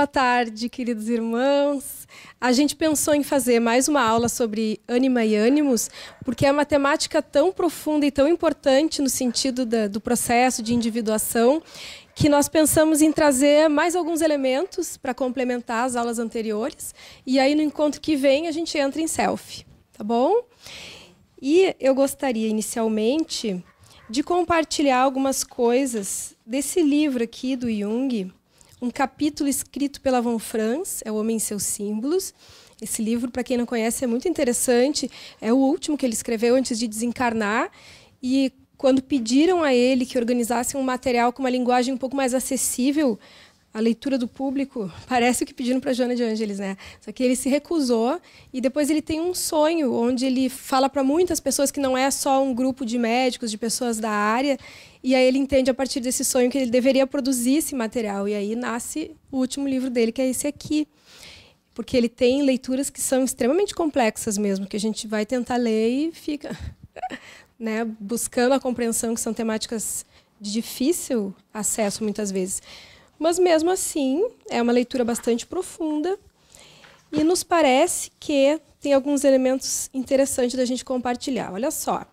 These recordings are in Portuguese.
Boa tarde, queridos irmãos. A gente pensou em fazer mais uma aula sobre ânima e ânimos, porque é uma temática tão profunda e tão importante no sentido da, do processo de individuação, que nós pensamos em trazer mais alguns elementos para complementar as aulas anteriores. E aí, no encontro que vem, a gente entra em selfie, tá bom? E eu gostaria, inicialmente, de compartilhar algumas coisas desse livro aqui do Jung um capítulo escrito pela Von Franz, é O Homem e Seus Símbolos. Esse livro, para quem não conhece, é muito interessante. É o último que ele escreveu antes de desencarnar. E quando pediram a ele que organizasse um material com uma linguagem um pouco mais acessível a leitura do público, parece o que pediram para Joana de Ângeles, né? Só que ele se recusou e depois ele tem um sonho onde ele fala para muitas pessoas que não é só um grupo de médicos, de pessoas da área, e aí ele entende a partir desse sonho que ele deveria produzir esse material e aí nasce o último livro dele, que é esse aqui. Porque ele tem leituras que são extremamente complexas mesmo, que a gente vai tentar ler e fica, né, buscando a compreensão que são temáticas de difícil acesso muitas vezes. Mas mesmo assim, é uma leitura bastante profunda e nos parece que tem alguns elementos interessantes da gente compartilhar. Olha só.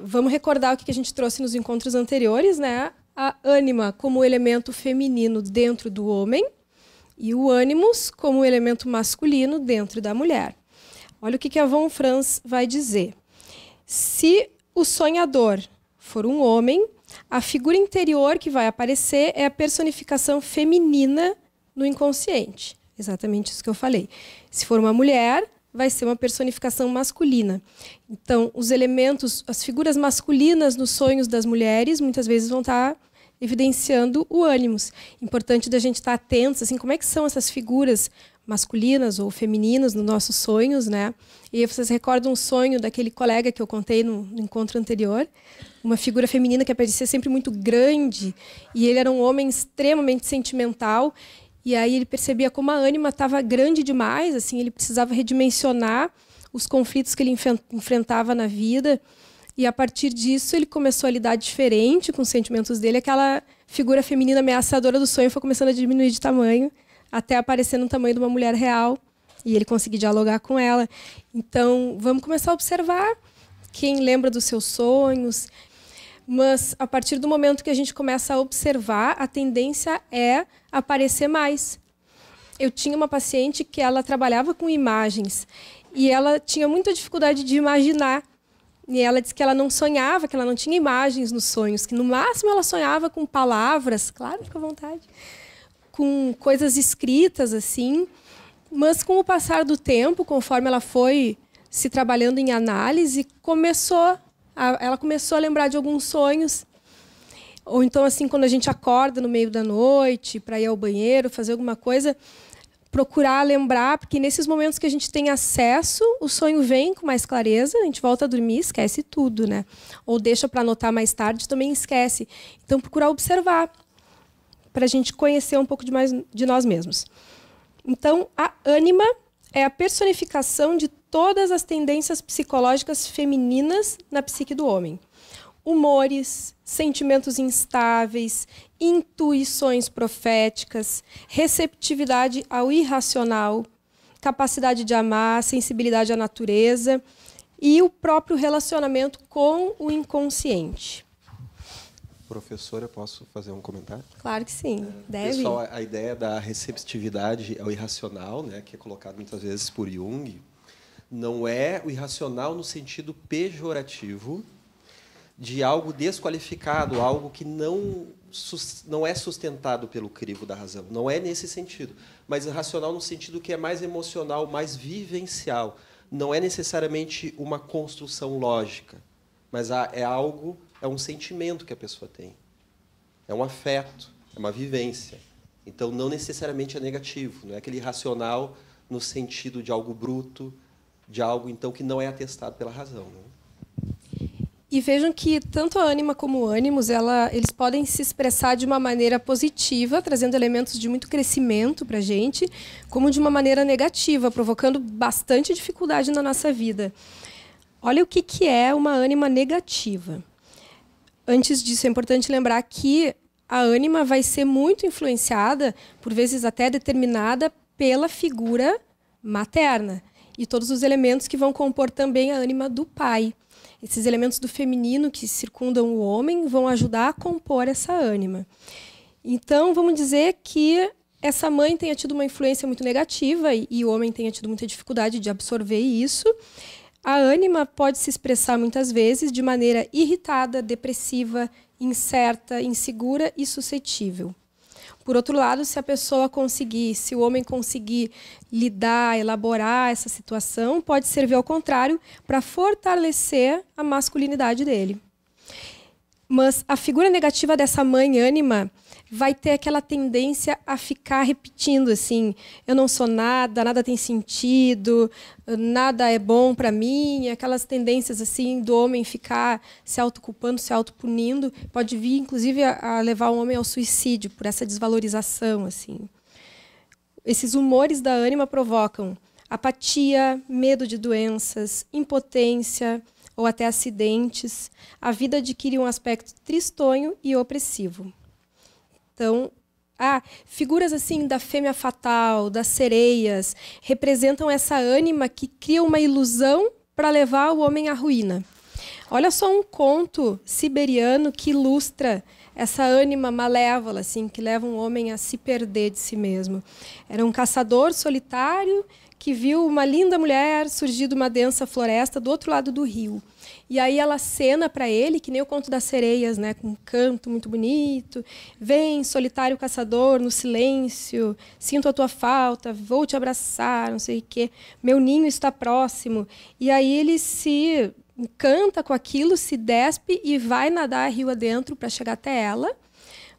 Vamos recordar o que a gente trouxe nos encontros anteriores, né? A ânima como elemento feminino dentro do homem e o ânimos como elemento masculino dentro da mulher. Olha o que a Von Franz vai dizer. Se o sonhador for um homem, a figura interior que vai aparecer é a personificação feminina no inconsciente. Exatamente isso que eu falei. Se for uma mulher, vai ser uma personificação masculina. Então, os elementos, as figuras masculinas nos sonhos das mulheres, muitas vezes vão estar evidenciando o ânimos. Importante da gente estar atentos, assim, como é que são essas figuras masculinas ou femininas nos nossos sonhos, né? E vocês recordam um sonho daquele colega que eu contei no, no encontro anterior, uma figura feminina que aparecia sempre muito grande e ele era um homem extremamente sentimental e aí ele percebia como a ânima estava grande demais, assim, ele precisava redimensionar os conflitos que ele enfrentava na vida. E a partir disso ele começou a lidar diferente com os sentimentos dele. Aquela figura feminina ameaçadora do sonho foi começando a diminuir de tamanho até aparecer no tamanho de uma mulher real e ele conseguir dialogar com ela. Então, vamos começar a observar quem lembra dos seus sonhos. Mas a partir do momento que a gente começa a observar, a tendência é aparecer mais. Eu tinha uma paciente que ela trabalhava com imagens e ela tinha muita dificuldade de imaginar. E ela disse que ela não sonhava, que ela não tinha imagens nos sonhos, que no máximo ela sonhava com palavras, claro, à vontade, com coisas escritas assim, mas com o passar do tempo, conforme ela foi se trabalhando em análise, começou a, ela começou a lembrar de alguns sonhos. Ou então assim, quando a gente acorda no meio da noite para ir ao banheiro, fazer alguma coisa, procurar lembrar, porque nesses momentos que a gente tem acesso, o sonho vem com mais clareza, a gente volta a dormir, esquece tudo, né? Ou deixa para anotar mais tarde, também esquece. Então procurar observar para a gente conhecer um pouco de mais de nós mesmos. Então, a ânima é a personificação de todas as tendências psicológicas femininas na psique do homem. Humores, sentimentos instáveis, intuições proféticas, receptividade ao irracional, capacidade de amar, sensibilidade à natureza e o próprio relacionamento com o inconsciente. Professora, posso fazer um comentário? Claro que sim, deve. Pessoal, a ideia da receptividade ao irracional, né, que é colocado muitas vezes por Jung, não é o irracional no sentido pejorativo de algo desqualificado, algo que não não é sustentado pelo crivo da razão. Não é nesse sentido, mas irracional no sentido que é mais emocional, mais vivencial. Não é necessariamente uma construção lógica, mas é algo é um sentimento que a pessoa tem. É um afeto, é uma vivência. Então, não necessariamente é negativo. Não é aquele racional no sentido de algo bruto, de algo então que não é atestado pela razão. Né? E vejam que tanto a ânima como o ânimos, ela, eles podem se expressar de uma maneira positiva, trazendo elementos de muito crescimento para a gente, como de uma maneira negativa, provocando bastante dificuldade na nossa vida. Olha o que, que é uma ânima negativa. Antes disso, é importante lembrar que a ânima vai ser muito influenciada, por vezes até determinada, pela figura materna e todos os elementos que vão compor também a ânima do pai. Esses elementos do feminino que circundam o homem vão ajudar a compor essa ânima. Então, vamos dizer que essa mãe tenha tido uma influência muito negativa e, e o homem tenha tido muita dificuldade de absorver isso. A ânima pode se expressar muitas vezes de maneira irritada, depressiva, incerta, insegura e suscetível. Por outro lado, se a pessoa conseguir, se o homem conseguir lidar, elaborar essa situação, pode servir ao contrário para fortalecer a masculinidade dele. Mas a figura negativa dessa mãe ânima vai ter aquela tendência a ficar repetindo assim: eu não sou nada, nada tem sentido, nada é bom para mim. Aquelas tendências assim do homem ficar se autoculpando, se autopunindo, pode vir inclusive a, levar o homem ao suicídio por essa desvalorização assim. Esses humores da ânima provocam apatia, medo de doenças, impotência ou até acidentes. A vida adquire um aspecto tristonho e opressivo. Então, ah, figuras assim da fêmea fatal, das sereias, representam essa ânima que cria uma ilusão para levar o homem à ruína. Olha só um conto siberiano que ilustra essa ânima malévola, assim, que leva um homem a se perder de si mesmo. Era um caçador solitário que viu uma linda mulher surgir de uma densa floresta do outro lado do rio. E aí ela cena para ele, que nem o conto das sereias, né, com um canto muito bonito. Vem, solitário caçador, no silêncio, sinto a tua falta, vou te abraçar, não sei o quê. Meu ninho está próximo. E aí ele se encanta com aquilo, se despe e vai nadar rio adentro para chegar até ela.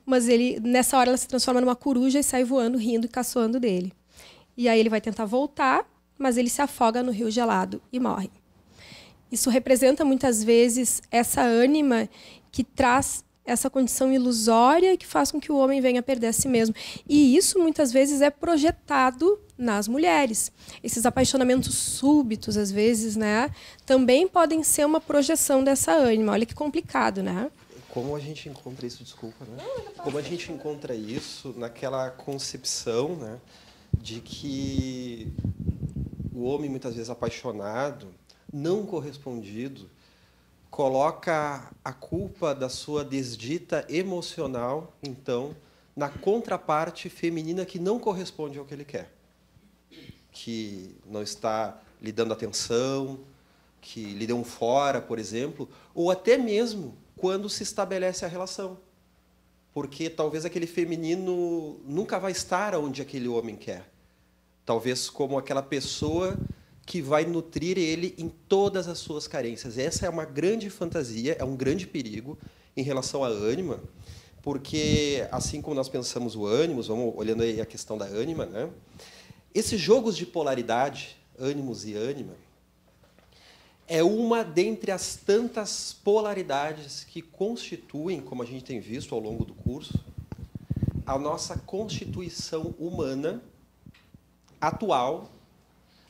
Mas ele nessa hora ela se transforma numa coruja e sai voando, rindo e caçoando dele. E aí ele vai tentar voltar, mas ele se afoga no rio gelado e morre. Isso representa muitas vezes essa ânima que traz essa condição ilusória que faz com que o homem venha a perder a si mesmo. E isso muitas vezes é projetado nas mulheres. Esses apaixonamentos súbitos, às vezes, né, também podem ser uma projeção dessa ânima. Olha que complicado, né? Como a gente encontra isso, desculpa, né? Como a gente encontra isso naquela concepção, né, de que o homem muitas vezes apaixonado, não correspondido, coloca a culpa da sua desdita emocional, então, na contraparte feminina que não corresponde ao que ele quer. Que não está lhe dando atenção, que lhe deu um fora, por exemplo, ou até mesmo quando se estabelece a relação. Porque talvez aquele feminino nunca vai estar onde aquele homem quer. Talvez como aquela pessoa que vai nutrir ele em todas as suas carências. Essa é uma grande fantasia, é um grande perigo em relação à ânima, porque assim como nós pensamos o ânimos, vamos olhando aí a questão da ânima, né? Esses jogos de polaridade, ânimos e ânima, é uma dentre as tantas polaridades que constituem, como a gente tem visto ao longo do curso, a nossa constituição humana atual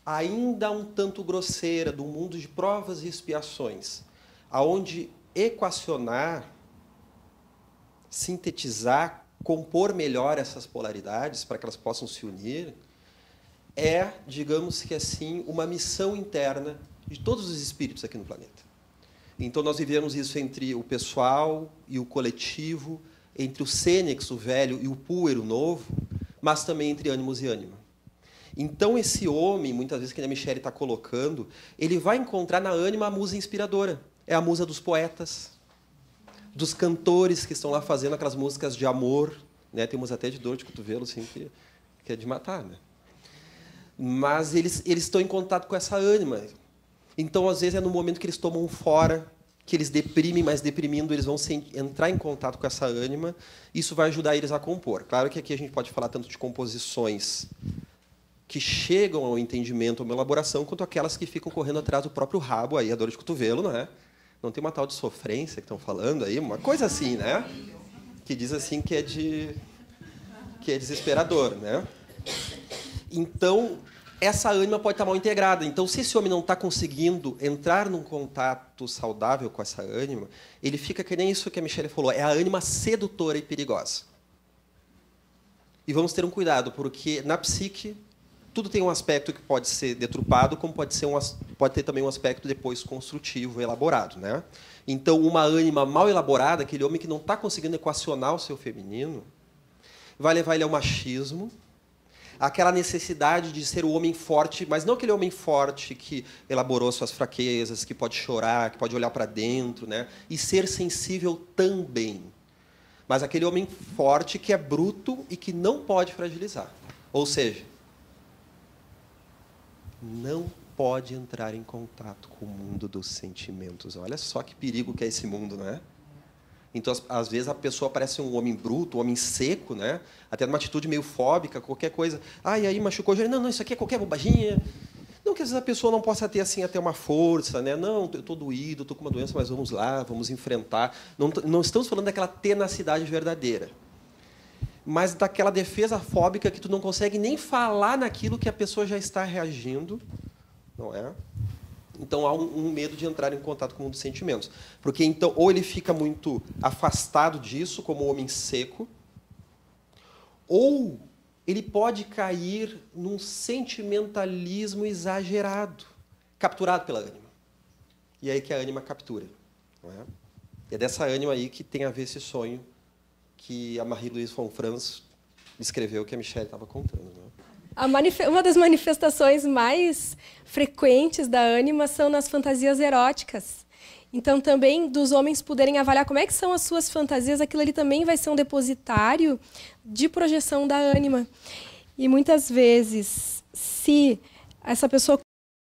ainda um tanto grosseira do mundo de provas e expiações, aonde equacionar, sintetizar, compor melhor essas polaridades para que elas possam se unir, é, digamos que assim, uma missão interna de todos os espíritos aqui no planeta. Então nós vivemos isso entre o pessoal e o coletivo, entre o sênex, o velho, e o puer, o novo, mas também entre ânimos e ânima. Então, esse homem, muitas vezes que a Michelle está colocando, ele vai encontrar na ânima a musa inspiradora. É a musa dos poetas, dos cantores que estão lá fazendo aquelas músicas de amor. Né? Temos até de dor de cotovelo, assim, que, que é de matar. Né? Mas eles, eles estão em contato com essa ânima. Então, às vezes, é no momento que eles tomam fora, que eles deprimem, mas deprimindo, eles vão entrar em contato com essa ânima. Isso vai ajudar eles a compor. Claro que aqui a gente pode falar tanto de composições que chegam ao entendimento, a uma elaboração, quanto aquelas que ficam correndo atrás do próprio rabo, aí a dor de cotovelo, não é? Não tem uma tal de sofrência que estão falando aí, uma coisa assim, né? Que diz assim que é de que é desesperador, né? Então, essa ânima pode estar mal integrada. Então, se esse homem não está conseguindo entrar num contato saudável com essa ânima, ele fica que nem isso que a Michelle falou, é a ânima sedutora e perigosa. E vamos ter um cuidado, porque na psique tudo tem um aspecto que pode ser deturpado, como pode, ser um, pode ter também um aspecto depois construtivo, elaborado. Né? Então, uma ânima mal elaborada, aquele homem que não está conseguindo equacionar o seu feminino, vai levar ele ao machismo, aquela necessidade de ser o homem forte, mas não aquele homem forte que elaborou suas fraquezas, que pode chorar, que pode olhar para dentro, né? e ser sensível também. Mas aquele homem forte que é bruto e que não pode fragilizar. Ou seja, não pode entrar em contato com o mundo dos sentimentos. Olha só que perigo que é esse mundo, não é? Então, às vezes, a pessoa parece um homem bruto, um homem seco, né? até numa atitude meio fóbica, qualquer coisa. Ah, aí machucou. Não, não, isso aqui é qualquer bobaginha. Não que às vezes a pessoa não possa ter assim até uma força, né? Não, eu estou doído, estou com uma doença, mas vamos lá, vamos enfrentar. Não, não estamos falando daquela tenacidade verdadeira, mas daquela defesa fóbica que tu não consegue nem falar naquilo que a pessoa já está reagindo, não é? Então há um, um, medo de entrar em contato com mundo dos sentimentos, porque então ou ele fica muito afastado disso, como um homem seco, ou ele pode cair num sentimentalismo exagerado, capturado pela ânima. E é aí que a ânima captura. Não é? é dessa ânima aí que tem a ver esse sonho que a Marie-Louise von Franz escreveu, que a Michelle estava contando. Né? Uma das manifestações mais frequentes da ânima são nas fantasias eróticas. Então, também dos homens poderem avaliar como é que são as suas fantasias, aquilo ali também vai ser um depositário de projeção da ânima. E muitas vezes, se essa pessoa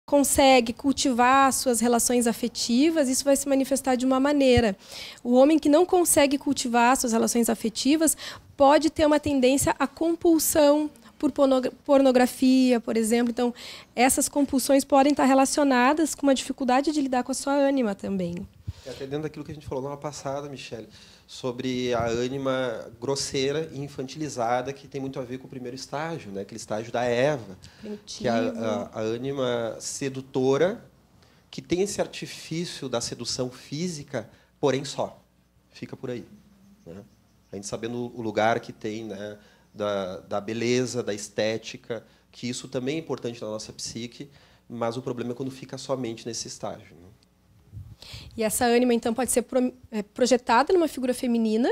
consegue cultivar suas relações afetivas, isso vai se manifestar de uma maneira. O homem que não consegue cultivar suas relações afetivas pode ter uma tendência à compulsão por pornografia, por exemplo. Então, essas compulsões podem estar relacionadas com uma dificuldade de lidar com a sua ânima também. É, até dentro daquilo que a gente falou na passada, Michele, sobre a ânima grosseira e infantilizada, que tem muito a ver com o primeiro estágio, né? aquele estágio da Eva, que é a, a, a ânima sedutora, que tem esse artifício da sedução física, porém só. Fica por aí. Né? A gente sabendo o lugar que tem né, da, da beleza, da estética, que isso também é importante na nossa psique, mas o problema é quando fica somente nesse estágio. E essa ânima, então, pode ser pro, é, projetada numa figura feminina,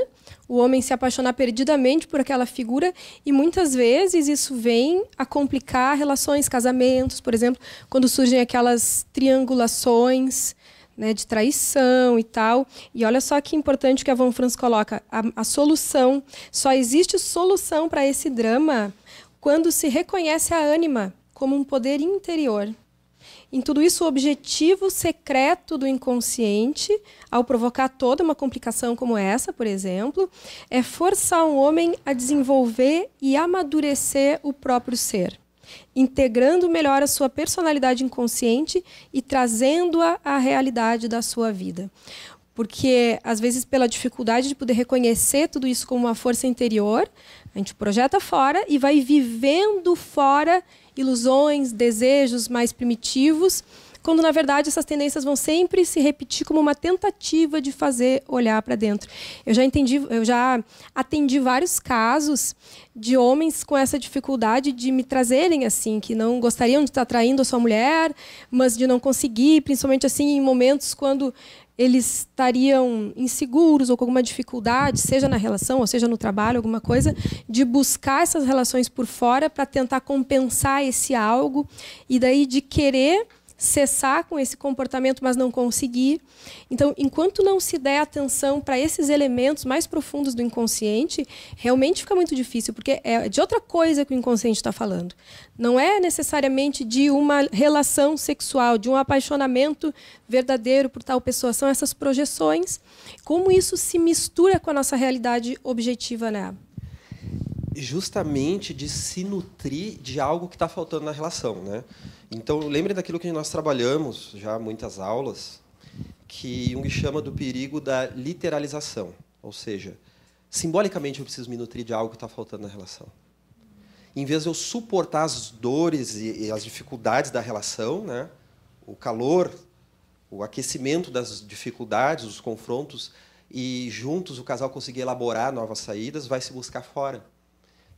o homem se apaixonar perdidamente por aquela figura, e muitas vezes isso vem a complicar relações, casamentos, por exemplo, quando surgem aquelas triangulações né, de traição e tal. E olha só que importante que a Von Franz coloca: a, a solução. Só existe solução para esse drama quando se reconhece a ânima como um poder interior. Em tudo isso, o objetivo secreto do inconsciente, ao provocar toda uma complicação como essa, por exemplo, é forçar um homem a desenvolver e amadurecer o próprio ser integrando melhor a sua personalidade inconsciente e trazendo-a à realidade da sua vida. Porque, às vezes, pela dificuldade de poder reconhecer tudo isso como uma força interior, a gente projeta fora e vai vivendo fora ilusões, desejos mais primitivos quando na verdade essas tendências vão sempre se repetir como uma tentativa de fazer olhar para dentro. Eu já entendi, eu já atendi vários casos de homens com essa dificuldade de me trazerem assim, que não gostariam de estar traindo a sua mulher, mas de não conseguir, principalmente assim em momentos quando eles estariam inseguros ou com alguma dificuldade, seja na relação ou seja no trabalho, alguma coisa, de buscar essas relações por fora para tentar compensar esse algo e daí de querer cessar com esse comportamento, mas não conseguir. Então, enquanto não se der atenção para esses elementos mais profundos do inconsciente, realmente fica muito difícil, porque é de outra coisa que o inconsciente está falando. Não é necessariamente de uma relação sexual, de um apaixonamento verdadeiro por tal pessoa. São essas projeções. Como isso se mistura com a nossa realidade objetiva, né? Justamente de se nutrir de algo que está faltando na relação, né? Então, lembre daquilo que nós trabalhamos já muitas aulas, que Jung chama do perigo da literalização. Ou seja, simbolicamente eu preciso me nutrir de algo que está faltando na relação. em vez de eu suportar as dores e, e as dificuldades da relação, né? o calor, o aquecimento das dificuldades, os confrontos, e juntos o casal conseguir elaborar novas saídas, vai se buscar fora.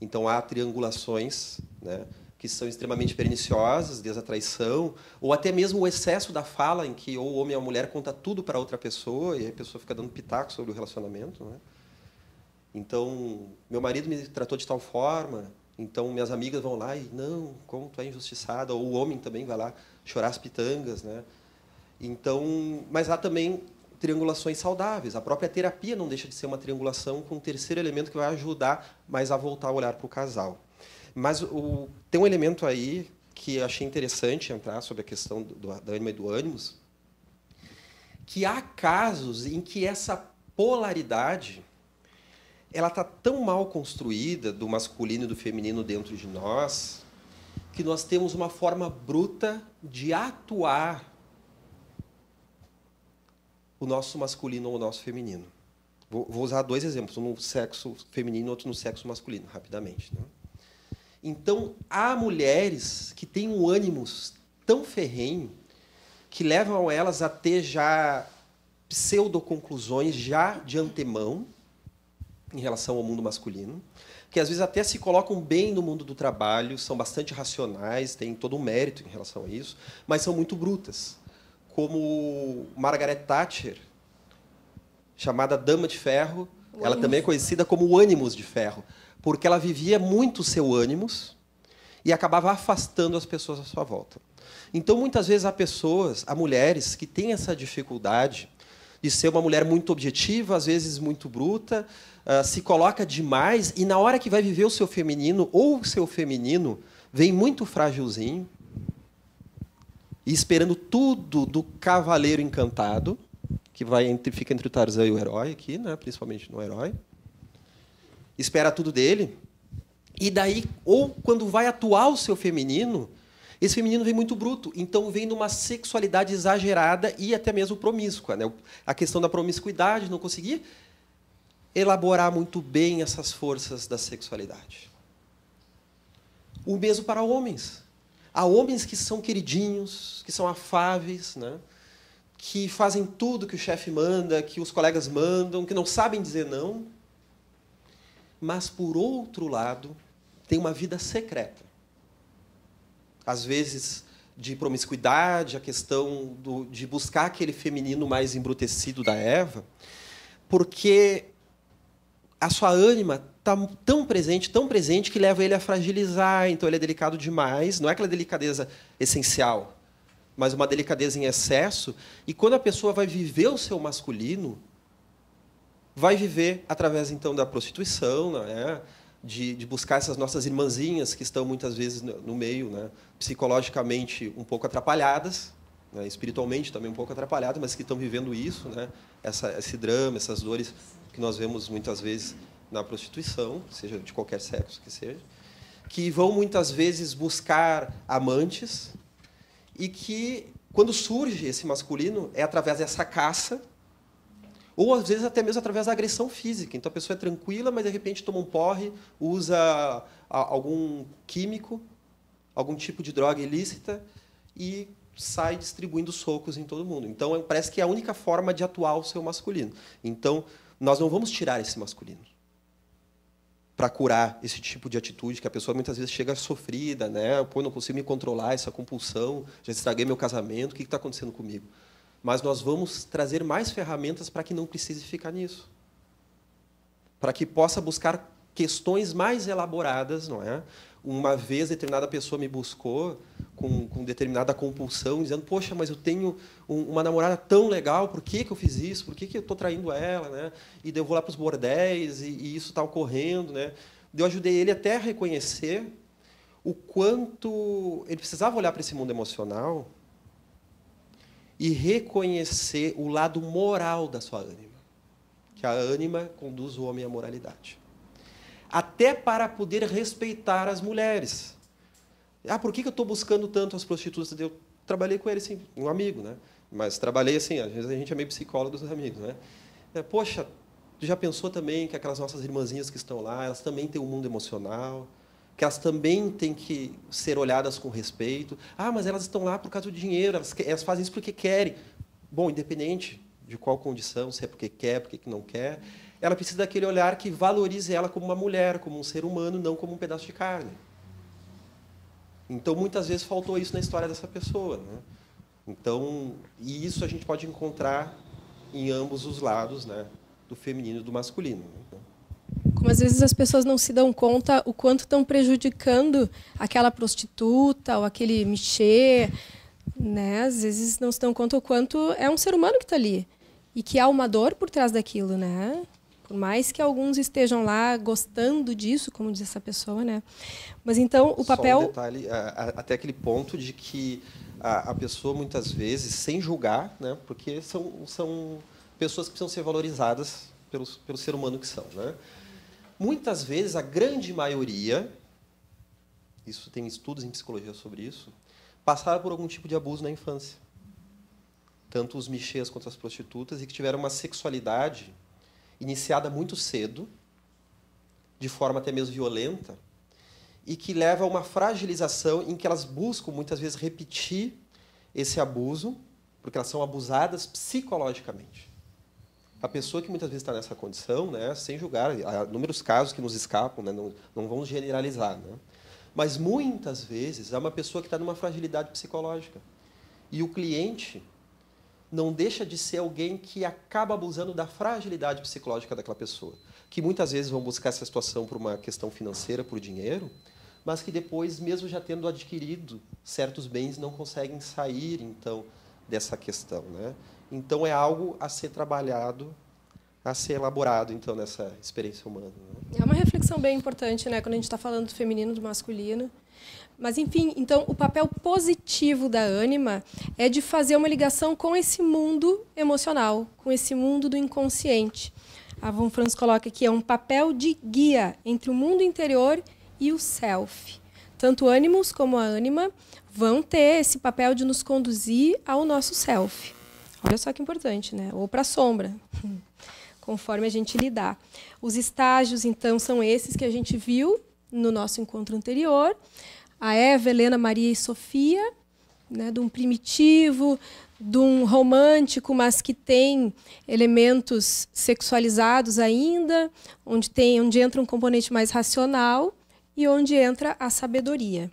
Então há triangulações, né? que são extremamente perniciosas, desde a traição, ou até mesmo o excesso da fala, em que ou o homem ou a mulher conta tudo para outra pessoa e a pessoa fica dando pitaco sobre o relacionamento. Né? Então, meu marido me tratou de tal forma, então minhas amigas vão lá e, não, como tu é injustiçada, ou o homem também vai lá chorar as pitangas. Né? Então, mas há também triangulações saudáveis. A própria terapia não deixa de ser uma triangulação com um terceiro elemento que vai ajudar mais a voltar a olhar para o casal. Mas o, tem um elemento aí que eu achei interessante entrar sobre a questão do, da ânima e do ânimos, que há casos em que essa polaridade ela está tão mal construída do masculino e do feminino dentro de nós que nós temos uma forma bruta de atuar o nosso masculino ou o nosso feminino. Vou, vou usar dois exemplos, um no sexo feminino e outro no sexo masculino, rapidamente. Né? Então, há mulheres que têm um ânimo tão ferrenho que levam elas a ter já pseudo-conclusões já de antemão em relação ao mundo masculino, que às vezes até se colocam bem no mundo do trabalho, são bastante racionais, têm todo um mérito em relação a isso, mas são muito brutas. Como Margaret Thatcher, chamada Dama de Ferro, ela também é conhecida como o Ânimos de Ferro porque ela vivia muito o seu ânimos e acabava afastando as pessoas à sua volta. Então, muitas vezes, há pessoas, há mulheres que têm essa dificuldade de ser uma mulher muito objetiva, às vezes muito bruta, uh, se coloca demais e, na hora que vai viver o seu feminino ou o seu feminino, vem muito frágilzinho e esperando tudo do cavaleiro encantado, que vai entre, fica entre o Tarzan e o herói aqui, né? principalmente no herói espera tudo dele. E daí, ou quando vai atuar o seu feminino, esse feminino vem muito bruto. Então vem numa sexualidade exagerada e até mesmo promíscua. Né? A questão da promiscuidade, não conseguir elaborar muito bem essas forças da sexualidade. O mesmo para homens. Há homens que são queridinhos, que são afáveis, né? que fazem tudo que o chefe manda, que os colegas mandam, que não sabem dizer não mas, por outro lado, tem uma vida secreta. Às vezes, de promiscuidade, a questão do, de buscar aquele feminino mais embrutecido da Eva, porque a sua ânima está tão presente, tão presente, que leva ele a fragilizar. Então, ele é delicado demais. Não é aquela delicadeza essencial, mas uma delicadeza em excesso. E quando a pessoa vai viver o seu masculino, vai viver através então da prostituição, né? de, de, buscar essas nossas irmãzinhas que estão muitas vezes no, meio, né? psicologicamente um pouco atrapalhadas, né? espiritualmente também um pouco atrapalhadas, mas que estão vivendo isso, né? Essa, esse drama, essas dores que nós vemos muitas vezes na prostituição, seja de qualquer sexo que seja, que vão muitas vezes buscar amantes e que quando surge esse masculino é através dessa caça ou, às vezes, até mesmo através da agressão física. Então, a pessoa é tranquila, mas, de repente, toma um porre, usa algum químico, algum tipo de droga ilícita e sai distribuindo socos em todo mundo. Então, parece que é a única forma de atuar o seu masculino. Então, nós não vamos tirar esse masculino para curar esse tipo de atitude que a pessoa muitas vezes chega sofrida, né? Pô, não consigo me controlar essa compulsão, já estraguei meu casamento, o que está acontecendo comigo? mas nós vamos trazer mais ferramentas para que não precise ficar nisso. Para que possa buscar questões mais elaboradas, não é? Uma vez determinada pessoa me buscou com, com determinada compulsão, dizendo: Poxa, mas eu tenho um, uma namorada tão legal, por que, que eu fiz isso? Por que, que eu estou traindo ela? Né? E devo eu vou lá para os bordéis e, e isso está ocorrendo. Né? Eu ajudei ele até a reconhecer o quanto ele precisava olhar para esse mundo emocional e reconhecer o lado moral da sua ânima, que a ânima conduz o homem à moralidade. Até para poder respeitar as mulheres. Ah, por que eu estou buscando tanto as prostitutas? Eu trabalhei com ele, assim, um amigo, né? Mas trabalhei assim, às vezes a gente é meio psicólogo dos amigos, né? É, Poxa, já pensou também que aquelas nossas irmãzinhas que estão lá, elas também têm um mundo emocional, que elas também têm que ser olhadas com respeito. Ah, mas elas estão lá por causa do dinheiro, elas, elas fazem isso porque querem. Bom, independente de qual condição, se é porque quer, porque não quer, ela precisa daquele olhar que valorize ela como uma mulher, como um ser humano, não como um pedaço de carne. Então, muitas vezes faltou isso na história dessa pessoa. Né? Então, e isso a gente pode encontrar em ambos os lados, né? do feminino e do masculino. Né? Como às vezes as pessoas não se dão conta o quanto estão prejudicando aquela prostituta ou aquele michê, né? Às vezes não se dão conta o quanto é um ser humano que está ali e que há uma dor por trás daquilo, né? Por mais que alguns estejam lá gostando disso, como diz essa pessoa, né? Mas então o papel. Só um detalhe, até aquele ponto de que a, pessoa muitas vezes, sem julgar, né? Porque são, são pessoas que precisam ser valorizadas pelo, pelo ser humano que são, né? Muitas vezes, a grande maioria, isso tem estudos em psicologia sobre isso, passaram por algum tipo de abuso na infância. Tanto os michês quanto as prostitutas, e que tiveram uma sexualidade iniciada muito cedo, de forma até mesmo violenta, e que leva a uma fragilização em que elas buscam muitas vezes repetir esse abuso, porque elas são abusadas psicologicamente a pessoa que muitas vezes está nessa condição, né, sem julgar, há inúmeros casos que nos escapam, né, não, não vamos generalizar, né, mas muitas vezes é uma pessoa que está numa fragilidade psicológica. E o cliente não deixa de ser alguém que acaba abusando da fragilidade psicológica daquela pessoa. Que muitas vezes vão buscar essa situação por uma questão financeira, por dinheiro, mas que depois, mesmo já tendo adquirido certos bens, não conseguem sair, então, dessa questão. Né? Então é algo a ser trabalhado, a ser elaborado então nessa experiência humana. Né? É uma reflexão bem importante, né, quando a gente está falando do feminino, do masculino. Mas enfim, então o papel positivo da ânima é de fazer uma ligação com esse mundo emocional, com esse mundo do inconsciente. A Von Franz coloca que é um papel de guia entre o mundo interior e o self. Tanto ânimos como a ânima vão ter esse papel de nos conduzir ao nosso self. Olha só que importante, né? Ou para a sombra, conforme a gente lidar. Os estágios, então, são esses que a gente viu no nosso encontro anterior. A Eva, Helena, Maria e Sofia, né, de um primitivo, de um romântico, mas que tem elementos sexualizados ainda, onde tem, onde entra um componente mais racional e onde entra a sabedoria.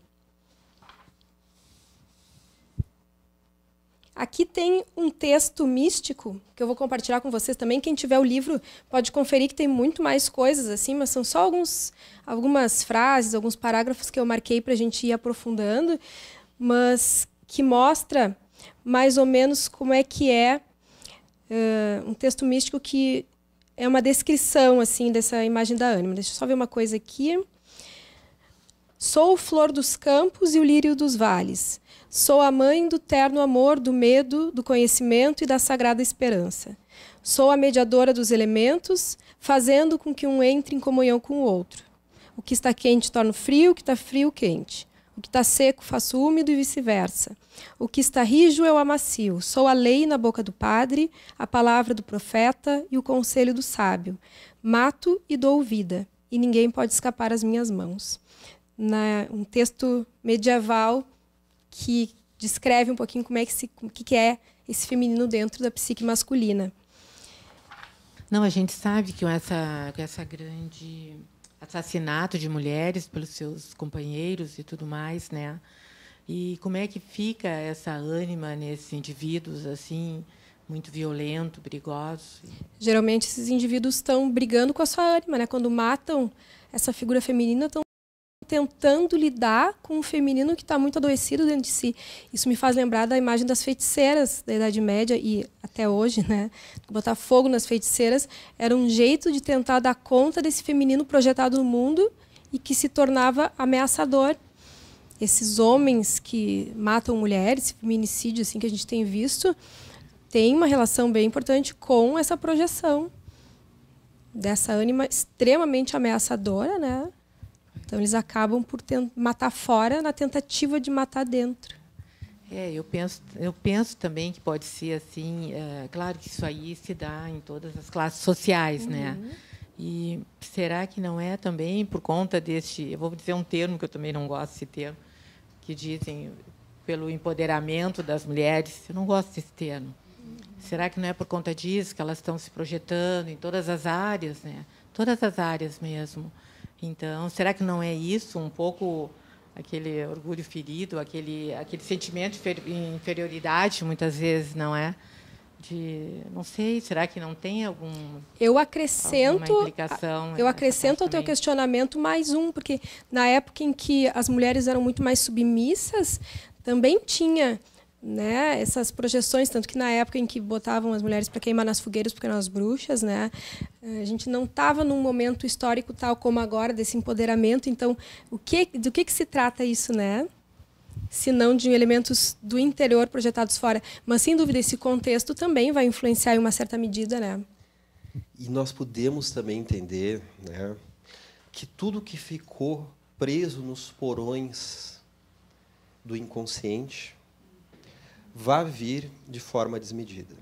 Aqui tem um texto místico que eu vou compartilhar com vocês também. Quem tiver o livro pode conferir que tem muito mais coisas assim, mas são só alguns, algumas frases, alguns parágrafos que eu marquei para a gente ir aprofundando, mas que mostra mais ou menos como é que é uh, um texto místico que é uma descrição assim dessa imagem da ânima. Deixa eu só ver uma coisa aqui. Sou flor dos campos e o lírio dos vales. Sou a mãe do terno amor, do medo, do conhecimento e da sagrada esperança. Sou a mediadora dos elementos, fazendo com que um entre em comunhão com o outro. O que está quente torna frio, o que está frio, quente. O que está seco faço úmido e vice-versa. O que está rijo eu amacio. Sou a lei na boca do padre, a palavra do profeta e o conselho do sábio. Mato e dou vida, e ninguém pode escapar às minhas mãos. Na, um texto medieval que descreve um pouquinho como é que, se, o que é esse feminino dentro da psique masculina. Não, a gente sabe que com essa, essa grande assassinato de mulheres pelos seus companheiros e tudo mais, né? E como é que fica essa ânima nesses indivíduos assim muito violento, perigosos? Geralmente esses indivíduos estão brigando com a sua ânima, né? Quando matam essa figura feminina, estão tentando lidar com um feminino que está muito adoecido dentro de si. Isso me faz lembrar da imagem das feiticeiras da Idade Média e até hoje, né? Botar fogo nas feiticeiras era um jeito de tentar dar conta desse feminino projetado no mundo e que se tornava ameaçador. Esses homens que matam mulheres, feminicídio assim que a gente tem visto, tem uma relação bem importante com essa projeção dessa ânima extremamente ameaçadora, né? Então eles acabam por matar fora na tentativa de matar dentro. É, eu penso, eu penso também que pode ser assim. É, claro que isso aí se dá em todas as classes sociais, né? uhum. né? E será que não é também por conta deste, eu vou dizer um termo que eu também não gosto desse termo, que dizem pelo empoderamento das mulheres. Eu não gosto desse termo. Será que não é por conta disso que elas estão se projetando em todas as áreas, né? Todas as áreas mesmo. Então, será que não é isso um pouco aquele orgulho ferido, aquele aquele sentimento de inferioridade muitas vezes, não é? De, não sei, será que não tem algum Eu acrescento Eu acrescento ao teu questionamento mais um, porque na época em que as mulheres eram muito mais submissas, também tinha né, essas projeções, tanto que na época em que botavam as mulheres para queimar nas fogueiras porque eram as bruxas, né, a gente não estava num momento histórico tal como agora desse empoderamento. Então, o que, do que, que se trata isso, né? Se não de elementos do interior projetados fora, mas sem dúvida esse contexto também vai influenciar em uma certa medida, né? E nós podemos também entender, né, que tudo que ficou preso nos porões do inconsciente vai vir de forma desmedida.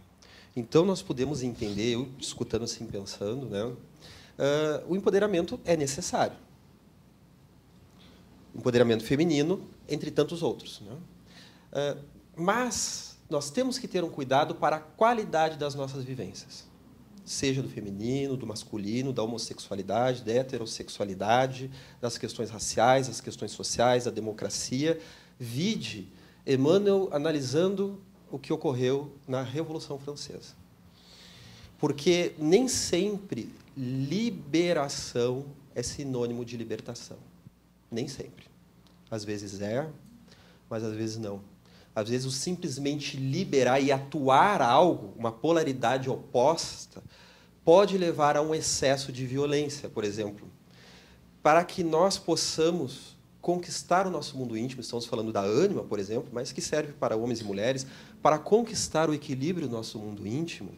Então, nós podemos entender, eu escutando assim, pensando, né, uh, o empoderamento é necessário. Empoderamento feminino, entre tantos outros. Né? Uh, mas nós temos que ter um cuidado para a qualidade das nossas vivências, seja do feminino, do masculino, da homossexualidade, da heterossexualidade, das questões raciais, das questões sociais, da democracia. Vide Emmanuel analisando o que ocorreu na Revolução Francesa. Porque nem sempre liberação é sinônimo de libertação. Nem sempre. Às vezes é, mas às vezes não. Às vezes o simplesmente liberar e atuar algo, uma polaridade oposta, pode levar a um excesso de violência, por exemplo. Para que nós possamos conquistar o nosso mundo íntimo, estamos falando da ânima, por exemplo, mas que serve para homens e mulheres, para conquistar o equilíbrio do nosso mundo íntimo,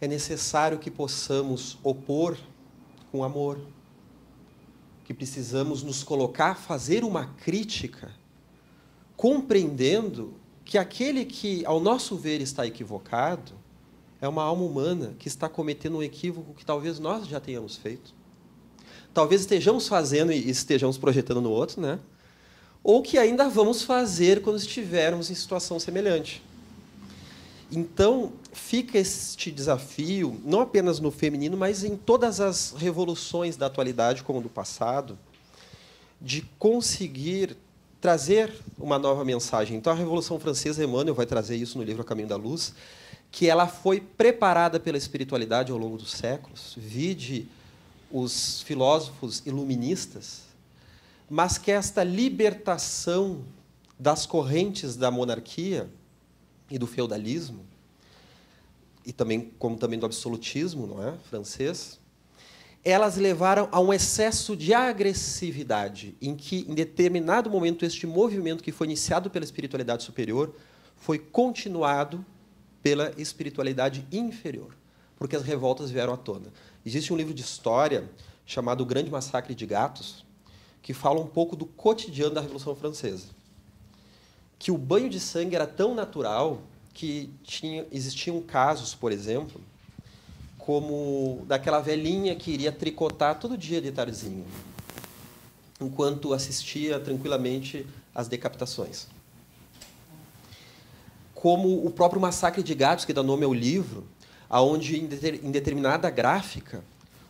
é necessário que possamos opor com amor, que precisamos nos colocar, fazer uma crítica, compreendendo que aquele que, ao nosso ver, está equivocado, é uma alma humana que está cometendo um equívoco que talvez nós já tenhamos feito talvez estejamos fazendo e estejamos projetando no outro, né? ou que ainda vamos fazer quando estivermos em situação semelhante. Então, fica este desafio, não apenas no feminino, mas em todas as revoluções da atualidade, como do passado, de conseguir trazer uma nova mensagem. Então, a Revolução Francesa, Emmanuel vai trazer isso no livro A Caminho da Luz, que ela foi preparada pela espiritualidade ao longo dos séculos. Vide os filósofos iluministas, mas que esta libertação das correntes da monarquia e do feudalismo e também como também do absolutismo, não é, francês, elas levaram a um excesso de agressividade, em que em determinado momento este movimento que foi iniciado pela espiritualidade superior foi continuado pela espiritualidade inferior, porque as revoltas vieram à tona. Existe um livro de história chamado O Grande Massacre de Gatos, que fala um pouco do cotidiano da Revolução Francesa. Que o banho de sangue era tão natural que tinha, existiam casos, por exemplo, como daquela velhinha que iria tricotar todo dia de tardezinho, enquanto assistia tranquilamente às decapitações. Como o próprio Massacre de Gatos, que dá nome ao livro, aonde em determinada gráfica,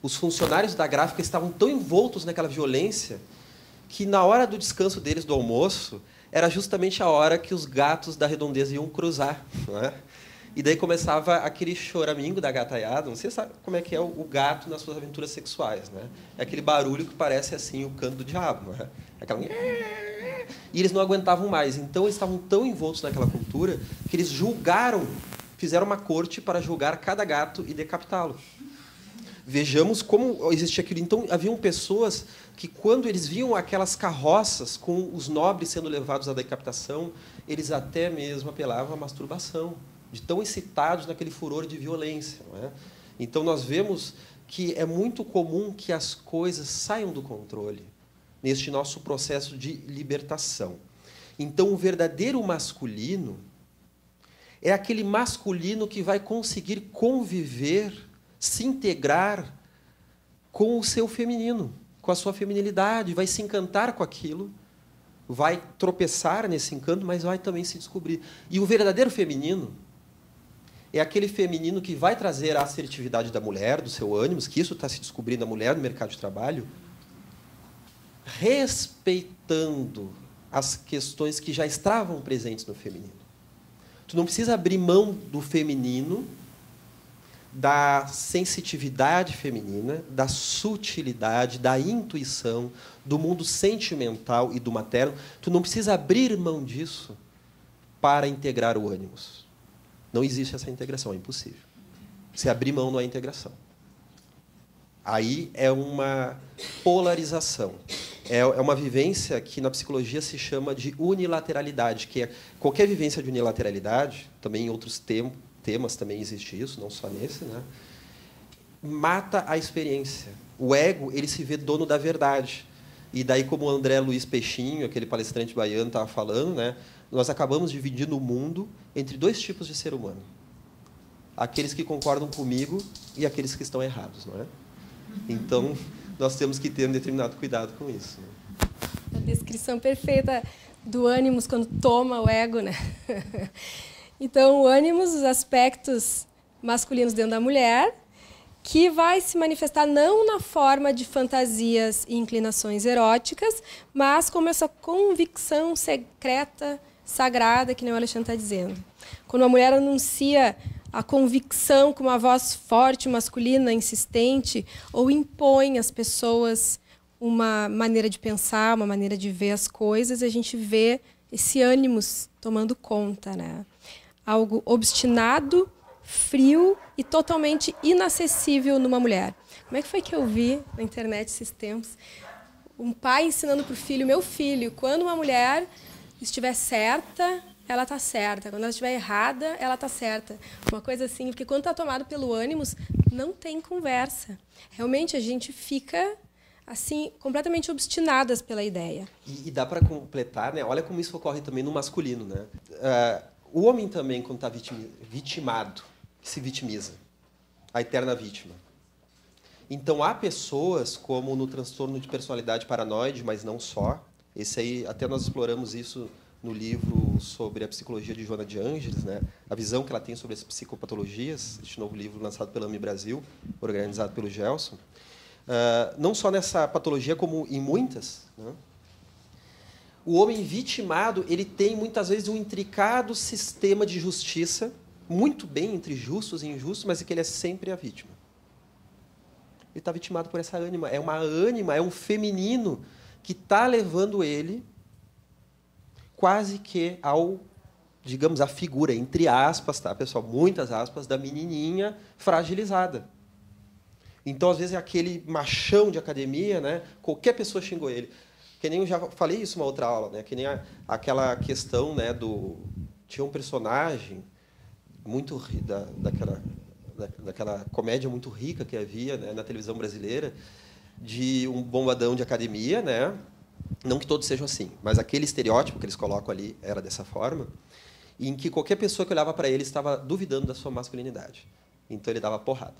os funcionários da gráfica estavam tão envoltos naquela violência que na hora do descanso deles do almoço era justamente a hora que os gatos da redondeza iam cruzar, é? E daí começava aquele choramingo da gataiada. Não sei sabe como é que é o gato nas suas aventuras sexuais, né? É aquele barulho que parece assim o canto do diabo, não é? Aquela... E eles não aguentavam mais. Então eles estavam tão envoltos naquela cultura que eles julgaram fizeram uma corte para julgar cada gato e decapitá-lo. Vejamos como existia aquilo. Então, haviam pessoas que, quando eles viam aquelas carroças com os nobres sendo levados à decapitação, eles até mesmo apelavam à masturbação, de tão excitados naquele furor de violência. É? Então, nós vemos que é muito comum que as coisas saiam do controle neste nosso processo de libertação. Então, o verdadeiro masculino é aquele masculino que vai conseguir conviver se integrar com o seu feminino, com a sua feminilidade, vai se encantar com aquilo, vai tropeçar nesse encanto, mas vai também se descobrir. E o verdadeiro feminino é aquele feminino que vai trazer a assertividade da mulher, do seu ânimo, que isso está se descobrindo a mulher no mercado de trabalho, respeitando as questões que já estavam presentes no feminino. Tu não precisa abrir mão do feminino, da sensitividade feminina, da sutilidade, da intuição, do mundo sentimental e do materno. Tu não precisa abrir mão disso para integrar o ânimos. Não existe essa integração, é impossível. Se abrir mão não é integração. Aí é uma polarização. É, é uma vivência que na psicologia se chama de unilateralidade, que é qualquer vivência de unilateralidade, também em outros tem, temas também existe isso, não só nesse, né? mata a experiência. O ego ele se vê dono da verdade. E daí, como o André Luiz Peixinho, aquele palestrante baiano, estava falando, né? nós acabamos dividindo o mundo entre dois tipos de ser humano. Aqueles que concordam comigo e aqueles que estão errados, não é? Então, nós temos que ter um determinado cuidado com isso. Né? A descrição perfeita do ânimos quando toma o ego, né? Então, o ânimos, os aspectos masculinos dentro da mulher, que vai se manifestar não na forma de fantasias e inclinações eróticas, mas como essa convicção secreta, sagrada, que nem o Alexandre está dizendo. Quando uma mulher anuncia a convicção com uma voz forte, masculina, insistente, ou impõe às pessoas uma maneira de pensar, uma maneira de ver as coisas, a gente vê esse ânimo tomando conta, né? Algo obstinado, frio e totalmente inacessível numa mulher. Como é que foi que eu vi na internet esses tempos? Um pai ensinando para o filho, meu filho, quando uma mulher estiver certa, ela está certa. Quando ela estiver errada, ela está certa. Uma coisa assim, porque quando está tomado pelo ânimos, não tem conversa. Realmente a gente fica assim completamente obstinadas pela ideia. E, e dá para completar, né? Olha como isso ocorre também no masculino, né? Uh, o homem também quando está vitimado, se vitimiza, a eterna vítima. Então há pessoas como no transtorno de personalidade paranoide, mas não só. Esse aí até nós exploramos isso no livro sobre a psicologia de Joana de Ângeles, né? a visão que ela tem sobre as psicopatologias, este novo livro lançado pela AMI Brasil, organizado pelo Gelson. Uh, não só nessa patologia, como em muitas. Né? O homem vitimado ele tem muitas vezes um intricado sistema de justiça, muito bem entre justos e injustos, mas é que ele é sempre a vítima. Ele está vitimado por essa ânima. É uma ânima, é um feminino que está levando ele quase que ao, digamos, a figura, entre aspas, tá, pessoal? Muitas aspas, da menininha fragilizada. Então, às vezes, é aquele machão de academia, né? qualquer pessoa xingou ele. Que nem eu já falei isso uma outra aula, né? que nem a, aquela questão né, do. Tinha um personagem muito da, daquela, da, daquela comédia muito rica que havia né, na televisão brasileira, de um bombadão de academia, né? Não que todos sejam assim, mas aquele estereótipo que eles colocam ali era dessa forma, em que qualquer pessoa que olhava para ele estava duvidando da sua masculinidade. Então ele dava porrada.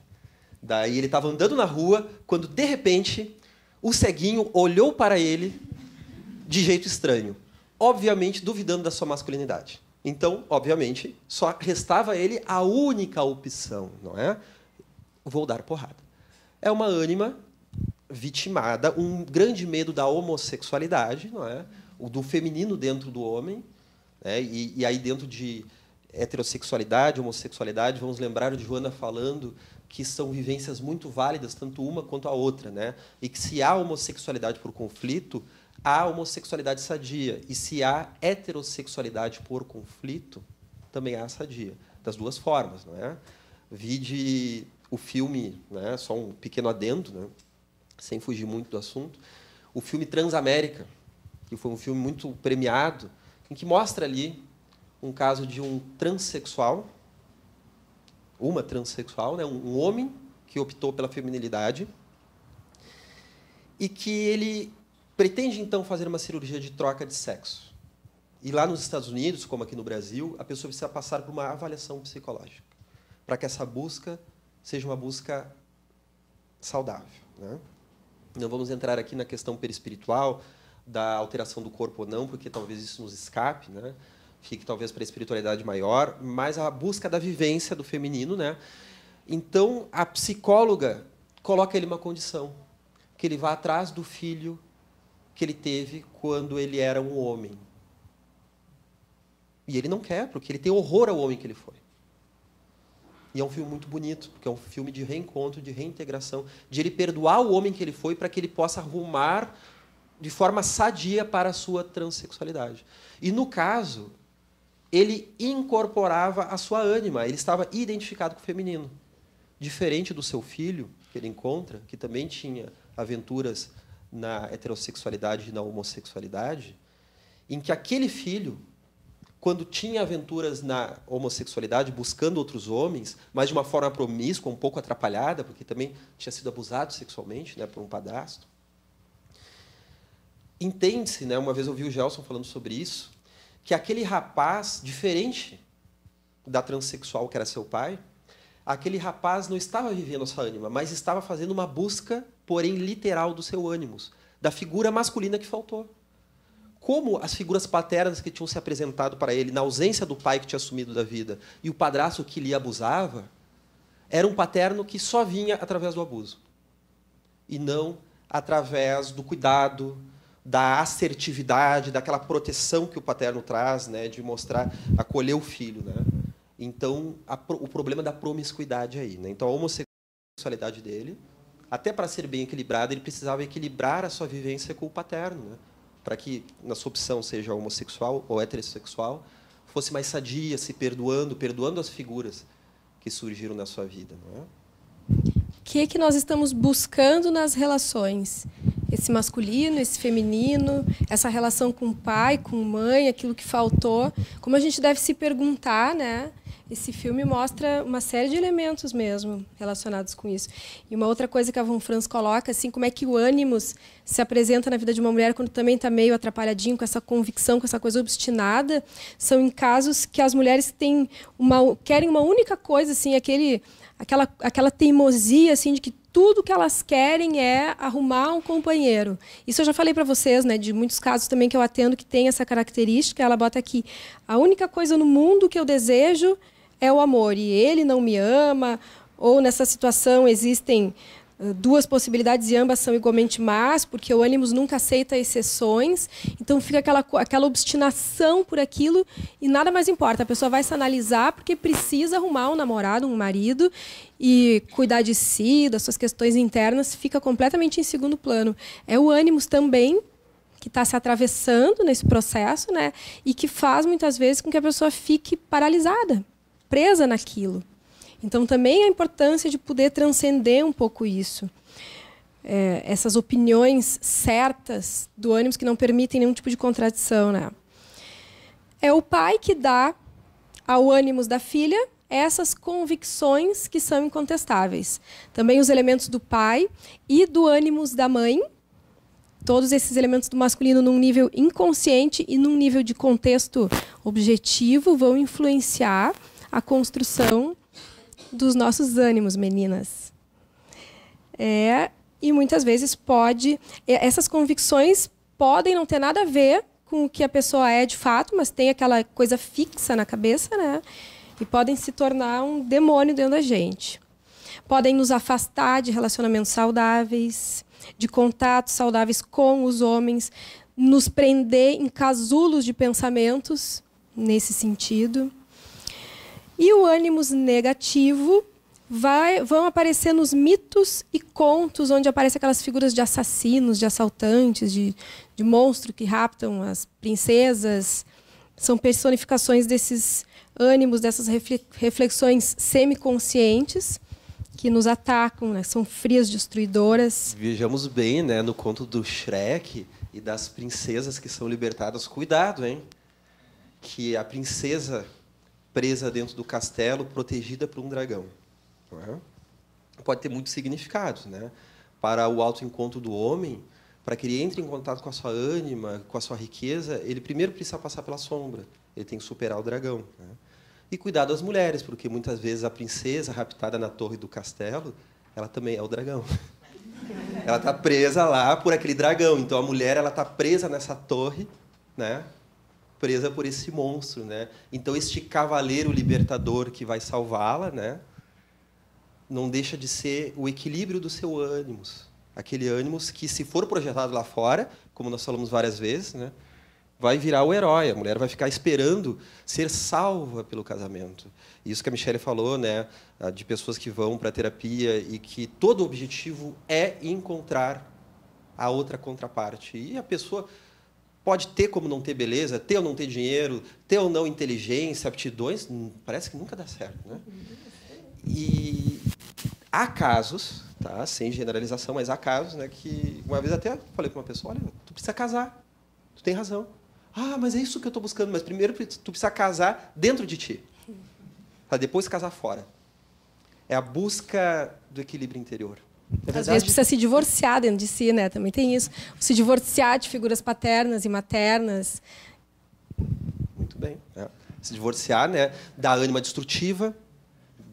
Daí ele estava andando na rua, quando de repente o ceguinho olhou para ele de jeito estranho, obviamente duvidando da sua masculinidade. Então, obviamente, só restava a ele a única opção, não é? Vou dar porrada. É uma ânima vitimada, um grande medo da homossexualidade, não é? o do feminino dentro do homem, né? e, e aí dentro de heterossexualidade, homossexualidade, vamos lembrar de Joana falando que são vivências muito válidas, tanto uma quanto a outra, né? E que se há homossexualidade por conflito, há homossexualidade sadia. E se há heterossexualidade por conflito, também há sadia. Das duas formas, não é? Vide o filme, né? só um pequeno adendo, né? Sem fugir muito do assunto, o filme Transamérica, que foi um filme muito premiado, em que mostra ali um caso de um transexual, uma transexual, né, um homem que optou pela feminilidade e que ele pretende então fazer uma cirurgia de troca de sexo. E lá nos Estados Unidos, como aqui no Brasil, a pessoa precisa passar por uma avaliação psicológica para que essa busca seja uma busca saudável. Né? Não vamos entrar aqui na questão perispiritual, da alteração do corpo ou não, porque talvez isso nos escape, né? fique talvez para a espiritualidade maior, mas a busca da vivência do feminino. Né? Então, a psicóloga coloca ele uma condição, que ele vá atrás do filho que ele teve quando ele era um homem. E ele não quer, porque ele tem horror ao homem que ele foi. E é um filme muito bonito, porque é um filme de reencontro, de reintegração, de ele perdoar o homem que ele foi para que ele possa arrumar de forma sadia para a sua transexualidade. E no caso, ele incorporava a sua ânima, ele estava identificado com o feminino. Diferente do seu filho, que ele encontra, que também tinha aventuras na heterossexualidade e na homossexualidade, em que aquele filho quando tinha aventuras na homossexualidade, buscando outros homens, mas de uma forma promíscua, um pouco atrapalhada, porque também tinha sido abusado sexualmente né, por um padastro. Entende-se, né, uma vez eu ouvi o Gelson falando sobre isso, que aquele rapaz, diferente da transexual que era seu pai, aquele rapaz não estava vivendo a sua ânima, mas estava fazendo uma busca, porém literal, do seu ânimos, da figura masculina que faltou como as figuras paternas que tinham se apresentado para ele na ausência do pai que tinha assumido da vida e o padrasto que lhe abusava, era um paterno que só vinha através do abuso e não através do cuidado, da assertividade, daquela proteção que o paterno traz, né, de mostrar, acolher o filho, né? Então, a, o problema da promiscuidade aí, né? Então, a homossexualidade dele, até para ser bem equilibrada, ele precisava equilibrar a sua vivência com o paterno, né? Para que na sua opção seja homossexual ou heterossexual, fosse mais sadia, se perdoando, perdoando as figuras que surgiram na sua vida, não é? O que é que nós estamos buscando nas relações? Esse masculino, esse feminino, essa relação com o pai, com mãe, aquilo que faltou. Como a gente deve se perguntar, né? Esse filme mostra uma série de elementos mesmo relacionados com isso. E uma outra coisa que a Von Franz coloca, assim, como é que o ânimos se apresenta na vida de uma mulher quando também está meio atrapalhadinho com essa convicção, com essa coisa obstinada, são em casos que as mulheres têm uma, querem uma única coisa, assim, aquele, aquela, aquela teimosia, assim, de que tudo que elas querem é arrumar um companheiro. Isso eu já falei para vocês, né, de muitos casos também que eu atendo que tem essa característica. Ela bota aqui: a única coisa no mundo que eu desejo é o amor e ele não me ama, ou nessa situação existem duas possibilidades e ambas são igualmente más, porque o ânimos nunca aceita exceções, então fica aquela, aquela obstinação por aquilo e nada mais importa. A pessoa vai se analisar porque precisa arrumar um namorado, um marido e cuidar de si, das suas questões internas, fica completamente em segundo plano. É o ânimos também que está se atravessando nesse processo, né? E que faz muitas vezes com que a pessoa fique paralisada, presa naquilo. Então, também a importância de poder transcender um pouco isso. É, essas opiniões certas do ânimo que não permitem nenhum tipo de contradição. Né? É o pai que dá ao ânimo da filha essas convicções que são incontestáveis. Também os elementos do pai e do ânimo da mãe, todos esses elementos do masculino num nível inconsciente e num nível de contexto objetivo vão influenciar a construção dos nossos ânimos, meninas. É, e muitas vezes pode essas convicções podem não ter nada a ver com o que a pessoa é de fato, mas tem aquela coisa fixa na cabeça, né? E podem se tornar um demônio dentro da gente. Podem nos afastar de relacionamentos saudáveis, de contatos saudáveis com os homens, nos prender em casulos de pensamentos nesse sentido. E o ânimos negativo vai, vão aparecer nos mitos e contos, onde aparecem aquelas figuras de assassinos, de assaltantes, de, de monstros que raptam as princesas. São personificações desses ânimos, dessas reflexões semiconscientes que nos atacam, né? são frias destruidoras. Vejamos bem, né, no conto do Shrek e das princesas que são libertadas. Cuidado, hein? Que a princesa presa dentro do castelo, protegida por um dragão. É? Pode ter muitos significados. Né? Para o autoencontro do homem, para que ele entre em contato com a sua ânima, com a sua riqueza, ele primeiro precisa passar pela sombra. Ele tem que superar o dragão. Né? E cuidar das mulheres, porque muitas vezes a princesa raptada na torre do castelo, ela também é o dragão. Ela está presa lá por aquele dragão. Então a mulher ela está presa nessa torre, né? Presa por esse monstro, né? Então este cavaleiro libertador que vai salvá-la, né? Não deixa de ser o equilíbrio do seu ânimo, aquele ânimo que se for projetado lá fora, como nós falamos várias vezes, né? vai virar o herói. A mulher vai ficar esperando ser salva pelo casamento. Isso que a Michelle falou, né, de pessoas que vão para a terapia e que todo o objetivo é encontrar a outra contraparte. E a pessoa pode ter como não ter beleza, ter ou não ter dinheiro, ter ou não inteligência, aptidões, hum, parece que nunca dá certo, né? E há casos, tá, sem generalização, mas há casos, né, que uma vez até falei para uma pessoa, olha, tu precisa casar. Tu tem razão. Ah, mas é isso que eu estou buscando. Mas primeiro tu precisa casar dentro de ti, para depois casar fora. É a busca do equilíbrio interior. É Às vezes precisa se divorciar dentro de si, né? Também tem isso. Se divorciar de figuras paternas e maternas. Muito bem. É. Se divorciar, né, da ânima destrutiva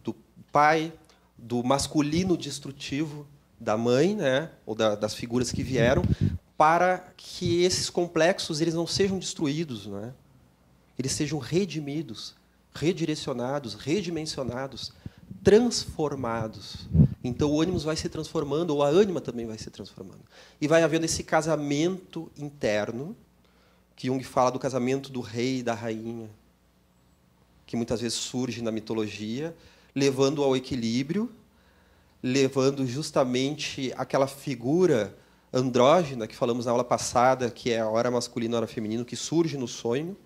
do pai, do masculino destrutivo da mãe, né, ou da, das figuras que vieram, para que esses complexos eles não sejam destruídos, não é? eles sejam redimidos, redirecionados, redimensionados, transformados. Então o ânimo vai se transformando, ou a ânima também vai se transformando. E vai havendo esse casamento interno, que Jung fala do casamento do rei e da rainha, que muitas vezes surge na mitologia, levando ao equilíbrio, levando justamente aquela figura andrógena, que falamos na aula passada, que é a hora masculina e a hora feminina, que surge no sonho,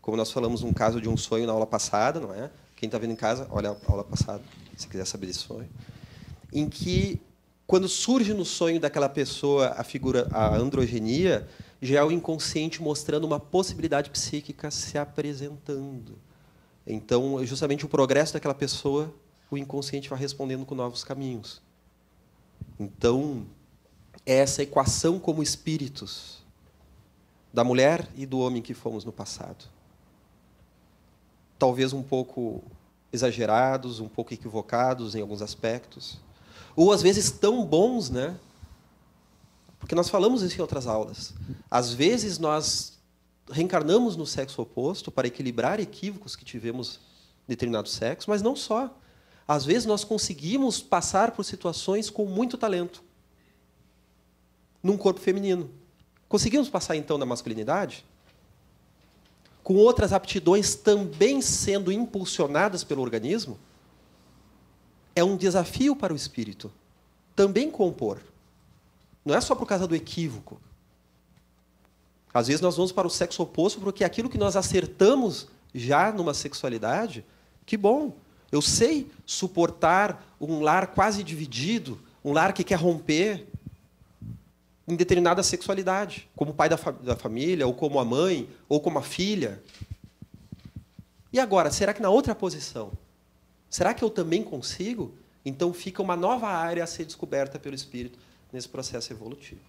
como nós falamos um caso de um sonho na aula passada, não é? Quem está vendo em casa, olha a aula passada, se quiser saber desse sonho. Em que, quando surge no sonho daquela pessoa a figura, a androgenia, já é o inconsciente mostrando uma possibilidade psíquica se apresentando. Então, justamente o progresso daquela pessoa, o inconsciente vai respondendo com novos caminhos. Então, é essa equação como espíritos da mulher e do homem que fomos no passado. Talvez um pouco exagerados, um pouco equivocados em alguns aspectos, ou às vezes tão bons, né? Porque nós falamos isso em outras aulas. Às vezes nós reencarnamos no sexo oposto para equilibrar equívocos que tivemos em determinado sexo, mas não só. Às vezes nós conseguimos passar por situações com muito talento num corpo feminino. Conseguimos passar então na masculinidade? Com outras aptidões também sendo impulsionadas pelo organismo? É um desafio para o espírito também compor. Não é só por causa do equívoco. Às vezes nós vamos para o sexo oposto porque aquilo que nós acertamos já numa sexualidade, que bom. Eu sei suportar um lar quase dividido, um lar que quer romper, em determinada sexualidade, como pai da, fa da família, ou como a mãe, ou como a filha. E agora, será que na outra posição, será que eu também consigo? Então fica uma nova área a ser descoberta pelo espírito nesse processo evolutivo.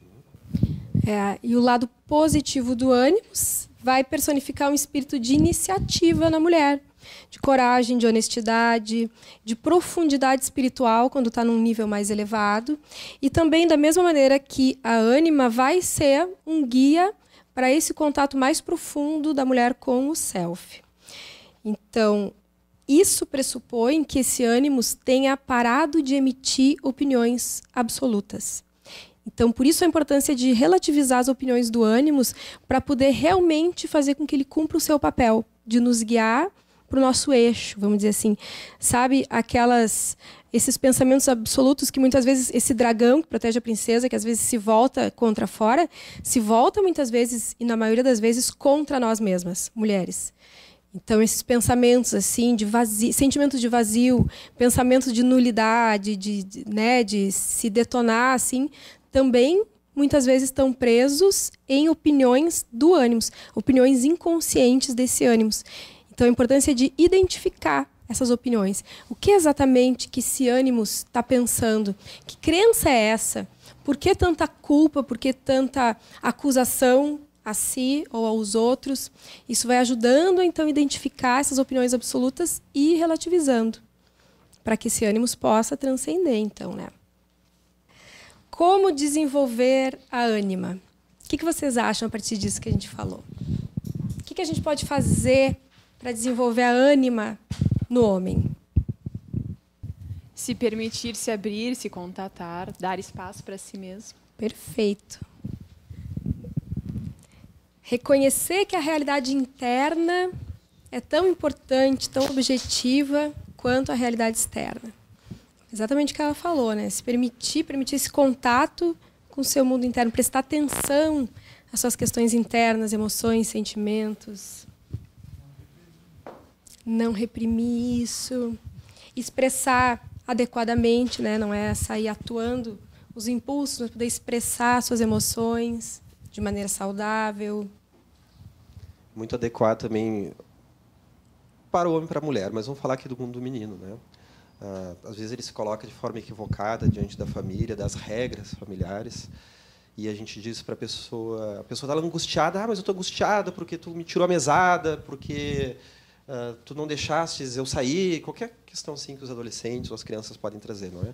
É, e o lado positivo do ânimos vai personificar um espírito de iniciativa na mulher de coragem, de honestidade, de profundidade espiritual quando está num nível mais elevado. E também, da mesma maneira que a ânima vai ser um guia para esse contato mais profundo da mulher com o self. Então, isso pressupõe que esse ânimos tenha parado de emitir opiniões absolutas. Então, por isso a importância de relativizar as opiniões do ânimos para poder realmente fazer com que ele cumpra o seu papel de nos guiar para o nosso eixo, vamos dizer assim. Sabe, aquelas esses pensamentos absolutos que muitas vezes esse dragão que protege a princesa, que às vezes se volta contra fora, se volta muitas vezes e na maioria das vezes contra nós mesmas, mulheres. Então esses pensamentos assim de vazio, sentimentos de vazio, pensamentos de nulidade, de, de, né, de se detonar assim, também muitas vezes estão presos em opiniões do ânimos, opiniões inconscientes desse ânimos. Então, a importância de identificar essas opiniões. O que exatamente que esse ânimo está pensando? Que crença é essa? Por que tanta culpa? Por que tanta acusação a si ou aos outros. Isso vai ajudando então a identificar essas opiniões absolutas e relativizando, para que esse ânimo possa transcender, então, né? Como desenvolver a ânima? O que vocês acham a partir disso que a gente falou? O que a gente pode fazer para desenvolver a ânima no homem? Se permitir se abrir, se contatar, dar espaço para si mesmo. Perfeito. Reconhecer que a realidade interna é tão importante, tão objetiva quanto a realidade externa. Exatamente o que ela falou, né? Se permitir, permitir esse contato com o seu mundo interno, prestar atenção às suas questões internas, emoções, sentimentos. Não reprimir isso. Expressar adequadamente, né? Não é sair atuando os impulsos, mas poder expressar suas emoções de maneira saudável. Muito adequado também para o homem e para a mulher, mas vamos falar aqui do mundo do menino, né? Ah, às vezes ele se coloca de forma equivocada diante da família, das regras familiares, e a gente diz para a pessoa, a pessoa está angustiada, ah, mas eu estou angustiada porque tu me tirou a mesada, porque uh, tu não deixaste eu sair, qualquer questão assim que os adolescentes ou as crianças podem trazer, não é?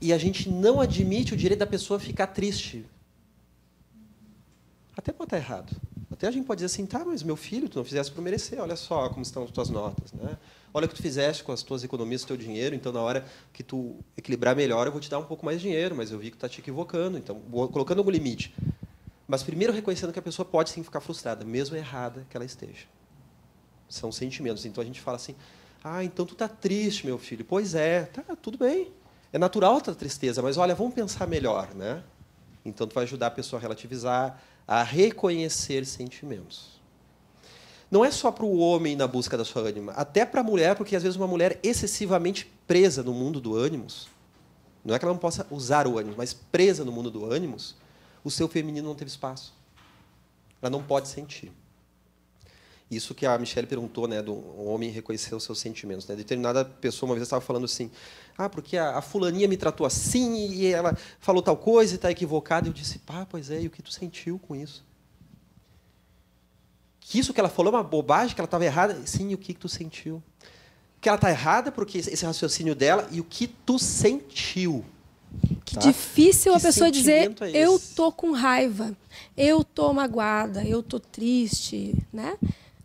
E a gente não admite o direito da pessoa ficar triste. Até pode estar errado. Até a gente pode dizer assim, tá, mas meu filho, tu não fizesse por merecer, olha só como estão as tuas notas, né? Olha o que tu fizeste com as tuas economias, o teu dinheiro, então na hora que tu equilibrar melhor, eu vou te dar um pouco mais de dinheiro, mas eu vi que tu está te equivocando, então colocando algum limite. Mas primeiro reconhecendo que a pessoa pode sim ficar frustrada, mesmo errada que ela esteja. São sentimentos. Então a gente fala assim: "Ah, então tu está triste, meu filho". Pois é, tá, tudo bem. É natural a tristeza, mas olha, vamos pensar melhor, né? Então tu vai ajudar a pessoa a relativizar, a reconhecer sentimentos. Não é só para o homem na busca da sua ânima, até para a mulher, porque às vezes uma mulher excessivamente presa no mundo do ânimos, não é que ela não possa usar o ânimo, mas presa no mundo do ânimos, o seu feminino não teve espaço. Ela não pode sentir. Isso que a Michelle perguntou, né, do homem reconhecer os seus sentimentos. Né? Determinada pessoa uma vez estava falando assim, ah, porque a, a, fulaninha me tratou assim e ela falou tal coisa e está equivocada. Eu disse, pá, pois é, e o que tu sentiu com isso? Que isso que ela falou é uma bobagem, que ela estava errada? Sim, e o que, que tu sentiu? Que ela está errada porque esse raciocínio dela e o que tu sentiu. Que tá? difícil que a pessoa dizer é eu tô com raiva, eu tô magoada, eu tô triste, né?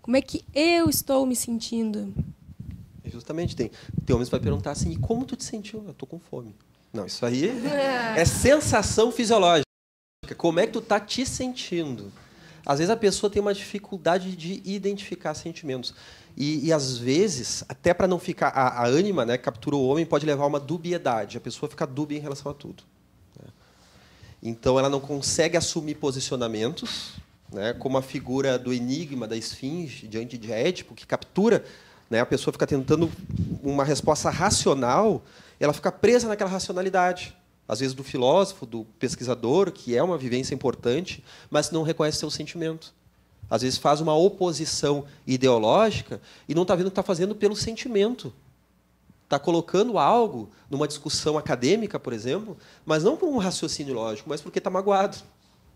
Como é que eu estou me sentindo? Justamente, tem, tem homens que vai perguntar assim, e como tu te sentiu? Eu estou com fome. Não, isso aí é, é sensação fisiológica. Como é que tu está te sentindo? Às vezes a pessoa tem uma dificuldade de identificar sentimentos. E, e às vezes, até para não ficar. A, a ânima, né, captura o homem, pode levar a uma dubiedade. A pessoa fica dúbia em relação a tudo. Né? Então ela não consegue assumir posicionamentos, né, como a figura do enigma da esfinge diante de Édipo, que captura né? A pessoa fica tentando uma resposta racional, ela fica presa naquela racionalidade. Às vezes do filósofo, do pesquisador, que é uma vivência importante, mas não reconhece seu sentimento. Às vezes faz uma oposição ideológica e não está vendo o que está fazendo pelo sentimento. Está colocando algo numa discussão acadêmica, por exemplo, mas não por um raciocínio lógico, mas porque está magoado.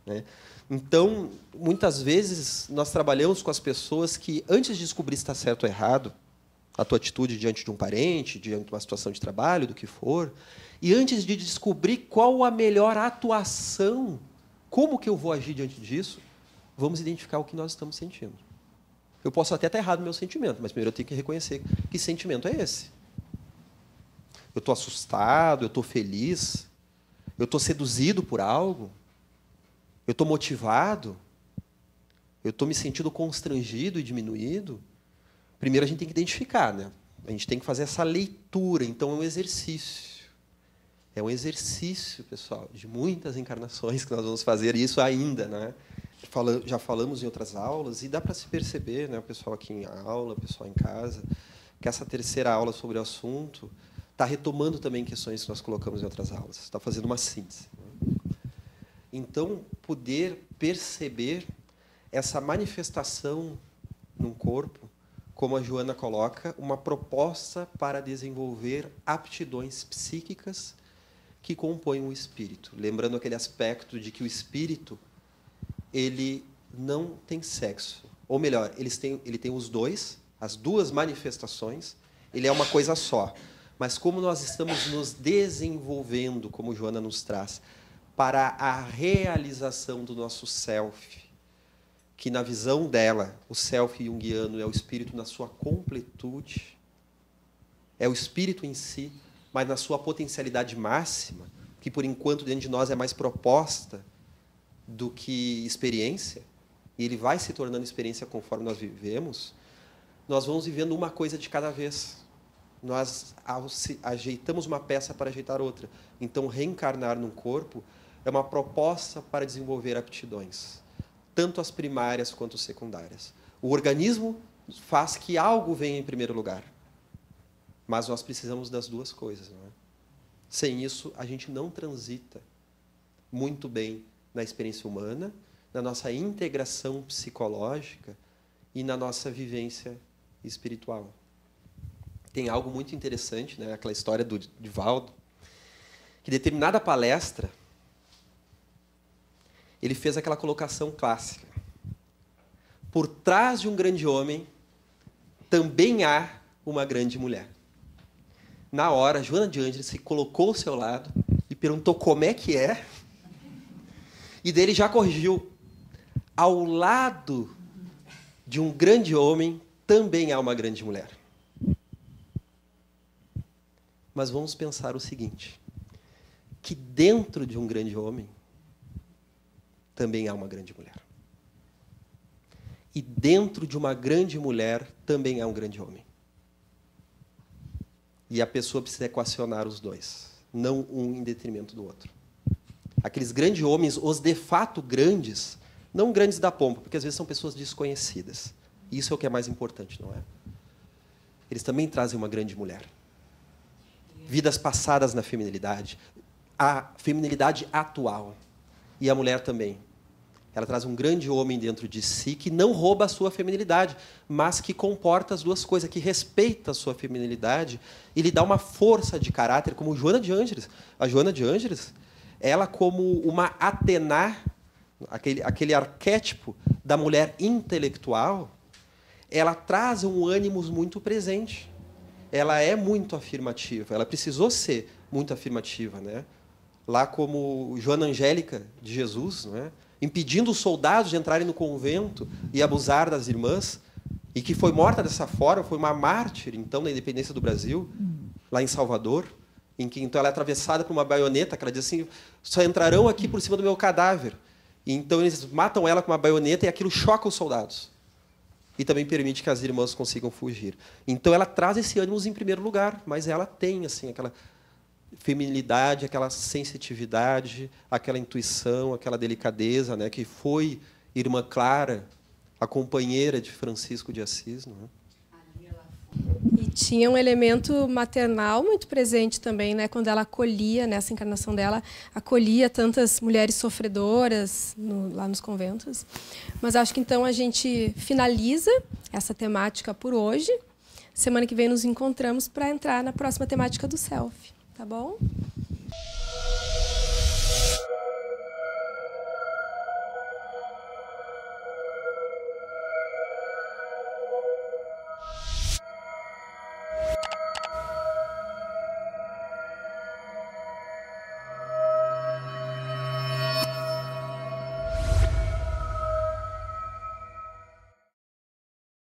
Né? Então, muitas vezes, nós trabalhamos com as pessoas que, antes de descobrir se está certo ou errado, a tua atitude diante de um parente, diante de uma situação de trabalho, do que for, e antes de descobrir qual a melhor atuação, como que eu vou agir diante disso, vamos identificar o que nós estamos sentindo. Eu posso até estar errado no meu sentimento, mas primeiro eu tenho que reconhecer que sentimento é esse. Eu estou assustado, eu estou feliz, eu estou seduzido por algo, eu estou motivado, eu estou me sentindo constrangido e diminuído, Primeiro a gente tem que identificar, né? A gente tem que fazer essa leitura, então é um exercício. É um exercício, pessoal, de muitas encarnações que nós vamos fazer isso ainda, né? Já falamos em outras aulas e dá para se perceber, né, o pessoal aqui em aula, o pessoal em casa, que essa terceira aula sobre o assunto está retomando também questões que nós colocamos em outras aulas, está fazendo uma síntese. Então, poder perceber essa manifestação num corpo como a Joana coloca, uma proposta para desenvolver aptidões psíquicas que compõem o espírito. Lembrando aquele aspecto de que o espírito ele não tem sexo. Ou melhor, eles têm, ele tem os dois, as duas manifestações, ele é uma coisa só. Mas como nós estamos nos desenvolvendo, como Joana nos traz, para a realização do nosso self, que na visão dela, o self junguiano é o espírito na sua completude, é o espírito em si, mas na sua potencialidade máxima, que por enquanto dentro de nós é mais proposta do que experiência, e ele vai se tornando experiência conforme nós vivemos, nós vamos vivendo uma coisa de cada vez. Nós ajeitamos uma peça para ajeitar outra. Então, reencarnar num corpo é uma proposta para desenvolver aptidões, tanto as primárias quanto as secundárias. O organismo faz que algo venha em primeiro lugar, mas nós precisamos das duas coisas. Não é? Sem isso, a gente não transita muito bem na experiência humana, na nossa integração psicológica e na nossa vivência espiritual. Tem algo muito interessante, né? aquela história do Divaldo, que determinada palestra ele fez aquela colocação clássica. Por trás de um grande homem também há uma grande mulher. Na hora, Joana de Ângeles se colocou ao seu lado e perguntou como é que é. E dele já corrigiu. Ao lado de um grande homem também há uma grande mulher. Mas vamos pensar o seguinte: que dentro de um grande homem também há uma grande mulher. E dentro de uma grande mulher também há um grande homem. E a pessoa precisa equacionar os dois, não um em detrimento do outro. Aqueles grandes homens, os de fato grandes, não grandes da pompa, porque às vezes são pessoas desconhecidas. Isso é o que é mais importante, não é? Eles também trazem uma grande mulher. Vidas passadas na feminilidade, a feminilidade atual. E a mulher também. Ela traz um grande homem dentro de si que não rouba a sua feminilidade, mas que comporta as duas coisas, que respeita a sua feminilidade e lhe dá uma força de caráter, como Joana de Ângeles. A Joana de Ângeles, ela como uma Atena, aquele, aquele arquétipo da mulher intelectual, ela traz um ânimo muito presente. Ela é muito afirmativa. Ela precisou ser muito afirmativa, né? Lá como Joana Angélica de Jesus, né? Impedindo os soldados de entrarem no convento e abusar das irmãs, e que foi morta dessa forma, foi uma mártir, então, na independência do Brasil, lá em Salvador, em que então ela é atravessada por uma baioneta, que ela diz assim, só entrarão aqui por cima do meu cadáver. E, então eles matam ela com uma baioneta e aquilo choca os soldados. E também permite que as irmãs consigam fugir. Então ela traz esse ânimo em primeiro lugar, mas ela tem assim aquela feminilidade, aquela sensitividade, aquela intuição, aquela delicadeza, né, que foi irmã Clara, a companheira de Francisco de Assis, não é? E tinha um elemento maternal muito presente também, né? Quando ela acolhia, nessa encarnação dela, acolhia tantas mulheres sofredoras no, lá nos conventos. Mas acho que então a gente finaliza essa temática por hoje. Semana que vem nos encontramos para entrar na próxima temática do self. Tá bom?